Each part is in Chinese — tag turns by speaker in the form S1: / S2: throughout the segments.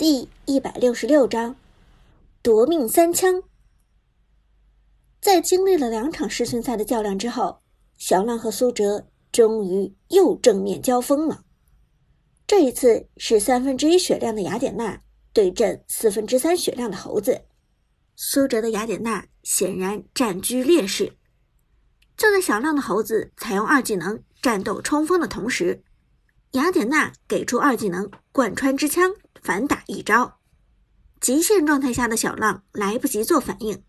S1: 第一百六十六章夺命三枪。在经历了两场世训赛的较量之后，小浪和苏哲终于又正面交锋了。这一次是三分之一血量的雅典娜对阵四分之三血量的猴子。苏哲的雅典娜显然占据劣势。就在小浪的猴子采用二技能战斗冲锋的同时，雅典娜给出二技能贯穿之枪反打一招。极限状态下的小浪来不及做反应，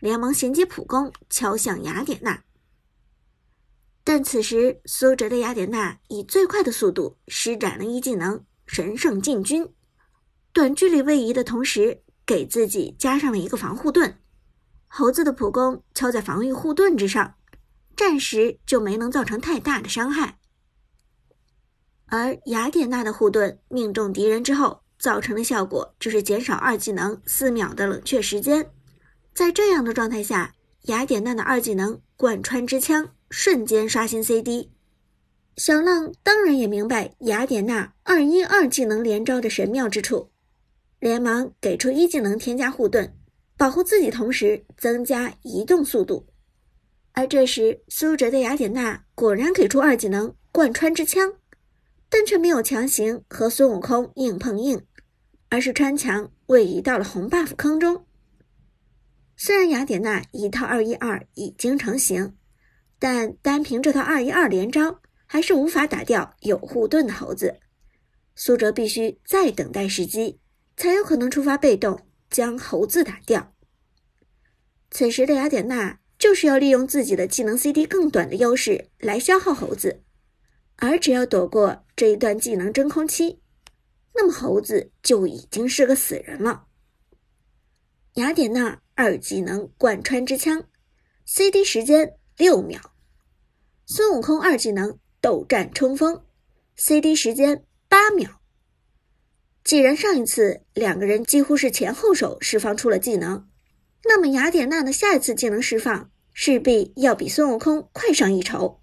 S1: 连忙衔接普攻敲向雅典娜。但此时苏哲的雅典娜以最快的速度施展了一技能神圣进军，短距离位移的同时给自己加上了一个防护盾。猴子的普攻敲在防御护盾之上。暂时就没能造成太大的伤害，而雅典娜的护盾命中敌人之后，造成的效果就是减少二技能四秒的冷却时间。在这样的状态下，雅典娜的二技能贯穿之枪瞬间刷新 CD。小浪当然也明白雅典娜二一二技能连招的神妙之处，连忙给出一技能添加护盾，保护自己，同时增加移动速度。而这时，苏哲的雅典娜果然给出二技能贯穿之枪，但却没有强行和孙悟空硬碰硬，而是穿墙位移到了红 buff 坑中。虽然雅典娜一套二一二已经成型，但单凭这套二一二连招还是无法打掉有护盾的猴子。苏哲必须再等待时机，才有可能触发被动将猴子打掉。此时的雅典娜。就是要利用自己的技能 CD 更短的优势来消耗猴子，而只要躲过这一段技能真空期，那么猴子就已经是个死人了。雅典娜二技能贯穿之枪，CD 时间六秒；孙悟空二技能斗战冲锋，CD 时间八秒。既然上一次两个人几乎是前后手释放出了技能，那么雅典娜的下一次技能释放。势必要比孙悟空快上一筹。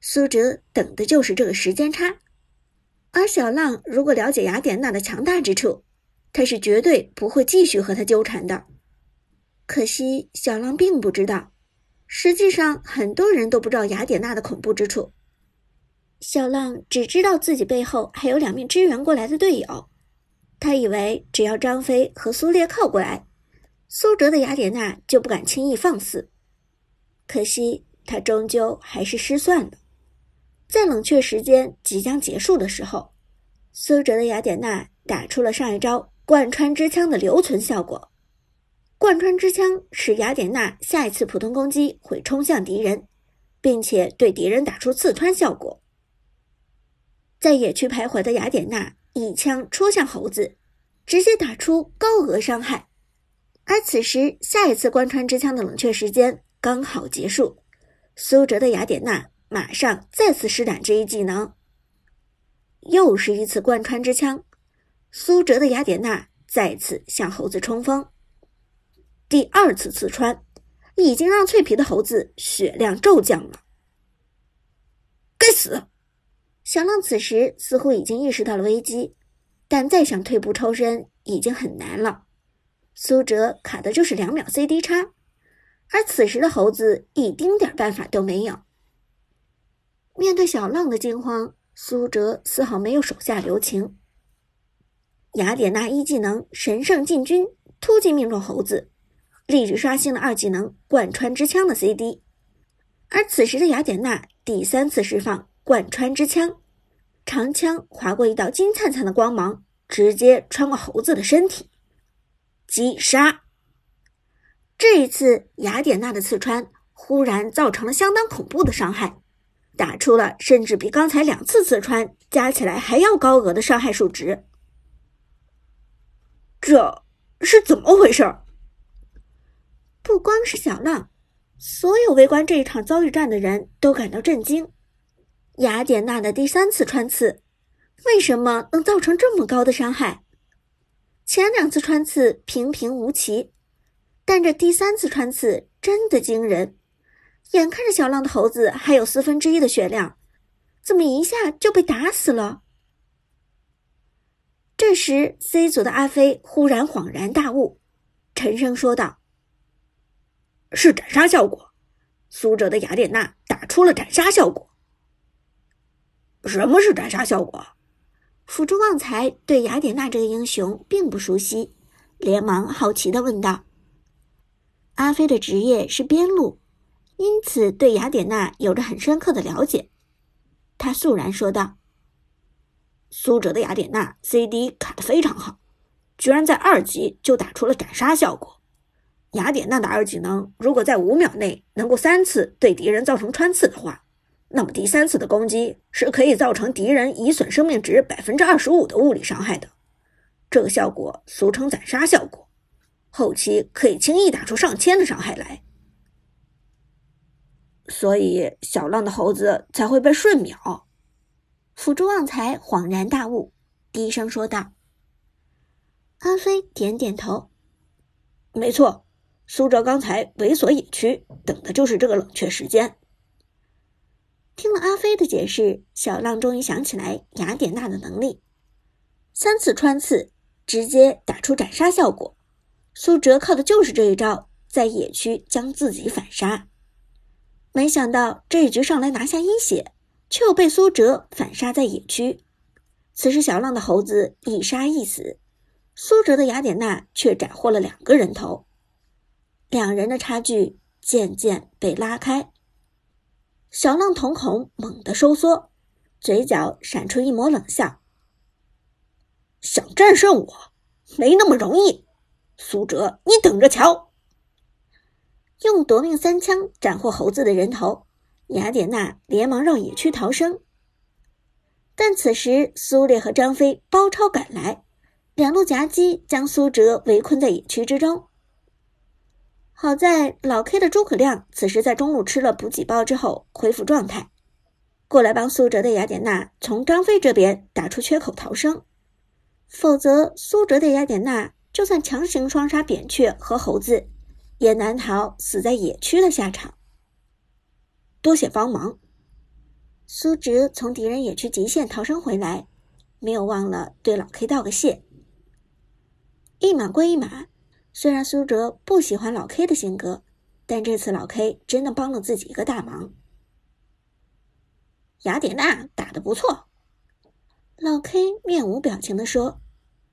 S1: 苏哲等的就是这个时间差，而小浪如果了解雅典娜的强大之处，他是绝对不会继续和他纠缠的。可惜小浪并不知道，实际上很多人都不知道雅典娜的恐怖之处。小浪只知道自己背后还有两名支援过来的队友，他以为只要张飞和苏烈靠过来。苏哲的雅典娜就不敢轻易放肆，可惜他终究还是失算了。在冷却时间即将结束的时候，苏哲的雅典娜打出了上一招贯穿之枪的留存效果。贯穿之枪使雅典娜下一次普通攻击会冲向敌人，并且对敌人打出刺穿效果。在野区徘徊的雅典娜一枪戳向猴子，直接打出高额伤害。而此时，下一次贯穿之枪的冷却时间刚好结束，苏哲的雅典娜马上再次施展这一技能，又是一次贯穿之枪，苏哲的雅典娜再次向猴子冲锋，第二次刺穿，已经让脆皮的猴子血量骤降了。该死！小浪此时似乎已经意识到了危机，但再想退步抽身已经很难了。苏哲卡的就是两秒 CD 差，而此时的猴子一丁点办法都没有。面对小浪的惊慌，苏哲丝毫没有手下留情。雅典娜一技能神圣进军突击命中猴子，立即刷新了二技能贯穿之枪的 CD。而此时的雅典娜第三次释放贯穿之枪，长枪划过一道金灿灿的光芒，直接穿过猴子的身体。击杀！这一次，雅典娜的刺穿忽然造成了相当恐怖的伤害，打出了甚至比刚才两次刺穿加起来还要高额的伤害数值。这是怎么回事？不光是小浪，所有围观这一场遭遇战的人都感到震惊。雅典娜的第三次穿刺，为什么能造成这么高的伤害？前两次穿刺平平无奇，但这第三次穿刺真的惊人。眼看着小浪的猴子还有四分之一的血量，怎么一下就被打死了？这这时，C 组的阿飞忽然恍然大悟，沉声说道：“
S2: 是斩杀效果，苏哲的雅典娜打出了斩杀效果。什么是斩杀效果？”
S1: 辅助旺财对雅典娜这个英雄并不熟悉，连忙好奇的问道：“阿飞的职业是边路，因此对雅典娜有着很深刻的了解。”他肃然说道。
S2: 苏哲的雅典娜 CD 卡的非常好，居然在二级就打出了斩杀效果。雅典娜的二技能如果在五秒内能够三次对敌人造成穿刺的话，那么第三次的攻击是可以造成敌人已损生命值百分之二十五的物理伤害的。这个效果俗称斩杀效果，后期可以轻易打出上千的伤害来。所以小浪的猴子才会被瞬秒。
S1: 辅助旺财恍然大悟，低声说道：“阿飞点点头，
S2: 没错，苏哲刚才猥琐野区，等的就是这个冷却时间。”
S1: 听了阿飞的解释，小浪终于想起来雅典娜的能力：三次穿刺，直接打出斩杀效果。苏哲靠的就是这一招，在野区将自己反杀。没想到这一局上来拿下一血。却又被苏哲反杀在野区。此时，小浪的猴子一杀一死，苏哲的雅典娜却斩获了两个人头，两人的差距渐渐被拉开。小浪瞳孔猛地收缩，嘴角闪出一抹冷笑：“
S2: 想战胜我，没那么容易。苏哲，你等着瞧！”
S1: 用夺命三枪斩获猴子的人头。雅典娜连忙绕野区逃生，但此时苏烈和张飞包抄赶来，两路夹击将苏哲围困在野区之中。好在老 K 的诸葛亮此时在中路吃了补给包之后恢复状态，过来帮苏哲的雅典娜从张飞这边打出缺口逃生，否则苏哲的雅典娜就算强行双杀扁鹊和猴子，也难逃死在野区的下场。
S2: 多谢帮忙。
S1: 苏哲从敌人野区极限逃生回来，没有忘了对老 K 道个谢。一码归一码，虽然苏哲不喜欢老 K 的性格，但这次老 K 真的帮了自己一个大忙。
S2: 雅典娜打得不错，
S1: 老 K 面无表情地说。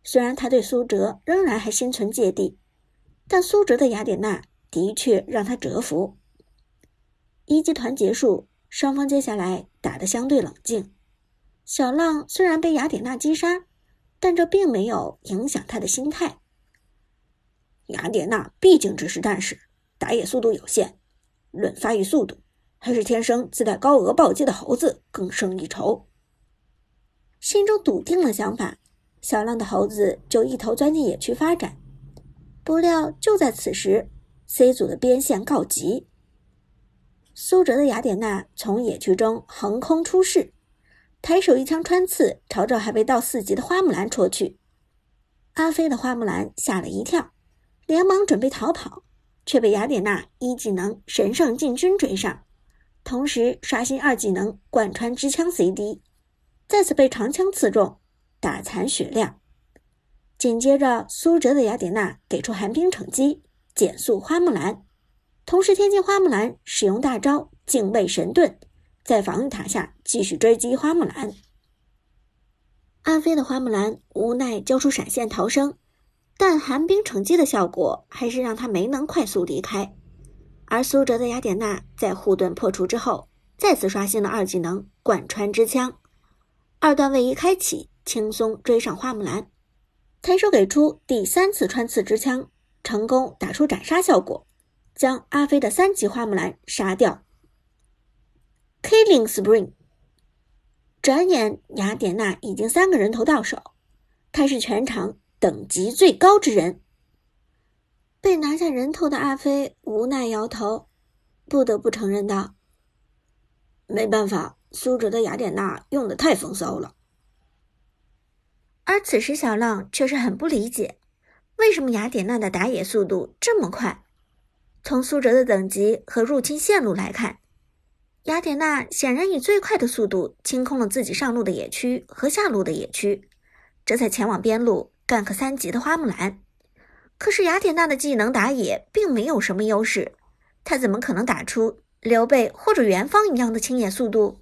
S1: 虽然他对苏哲仍然还心存芥蒂，但苏哲的雅典娜的确让他折服。一级团结束，双方接下来打得相对冷静。小浪虽然被雅典娜击杀，但这并没有影响他的心态。
S2: 雅典娜毕竟只是战士，打野速度有限，论发育速度，还是天生自带高额暴击的猴子更胜一筹。
S1: 心中笃定了想法，小浪的猴子就一头钻进野区发展。不料就在此时，C 组的边线告急。苏哲的雅典娜从野区中横空出世，抬手一枪穿刺，朝着还未到四级的花木兰戳去。阿飞的花木兰吓了一跳，连忙准备逃跑，却被雅典娜一技能神圣进军追上，同时刷新二技能贯穿支枪 CD，再次被长枪刺中，打残血量。紧接着，苏哲的雅典娜给出寒冰惩击，减速花木兰。同时，天境花木兰使用大招敬畏神盾，在防御塔下继续追击花木兰。暗飞的花木兰无奈交出闪现逃生，但寒冰惩击的效果还是让他没能快速离开。而苏哲的雅典娜在护盾破除之后，再次刷新了二技能贯穿之枪，二段位移开启，轻松追上花木兰，抬手给出第三次穿刺之枪，成功打出斩杀效果。将阿飞的三级花木兰杀掉。Killing Spring。转眼，雅典娜已经三个人头到手，他是全场等级最高之人。被拿下人头的阿飞无奈摇头，不得不承认道：“
S2: 没办法，苏哲的雅典娜用的太风骚了。”
S1: 而此时，小浪却是很不理解，为什么雅典娜的打野速度这么快。从苏哲的等级和入侵线路来看，雅典娜显然以最快的速度清空了自己上路的野区和下路的野区，这才前往边路干克三级的花木兰。可是雅典娜的技能打野并没有什么优势，她怎么可能打出刘备或者元芳一样的清野速度？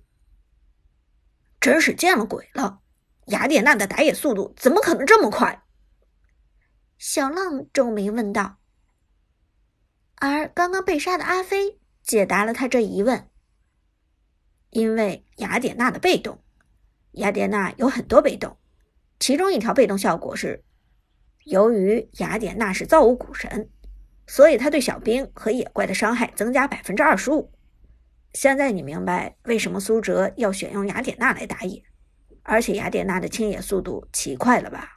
S2: 真是见了鬼了！雅典娜的打野速度怎么可能这么快？
S1: 小浪皱眉问道。而刚刚被杀的阿飞解答了他这疑问：
S2: 因为雅典娜的被动，雅典娜有很多被动，其中一条被动效果是，由于雅典娜是造物古神，所以他对小兵和野怪的伤害增加百分之二十五。现在你明白为什么苏哲要选用雅典娜来打野，而且雅典娜的清野速度奇快了吧？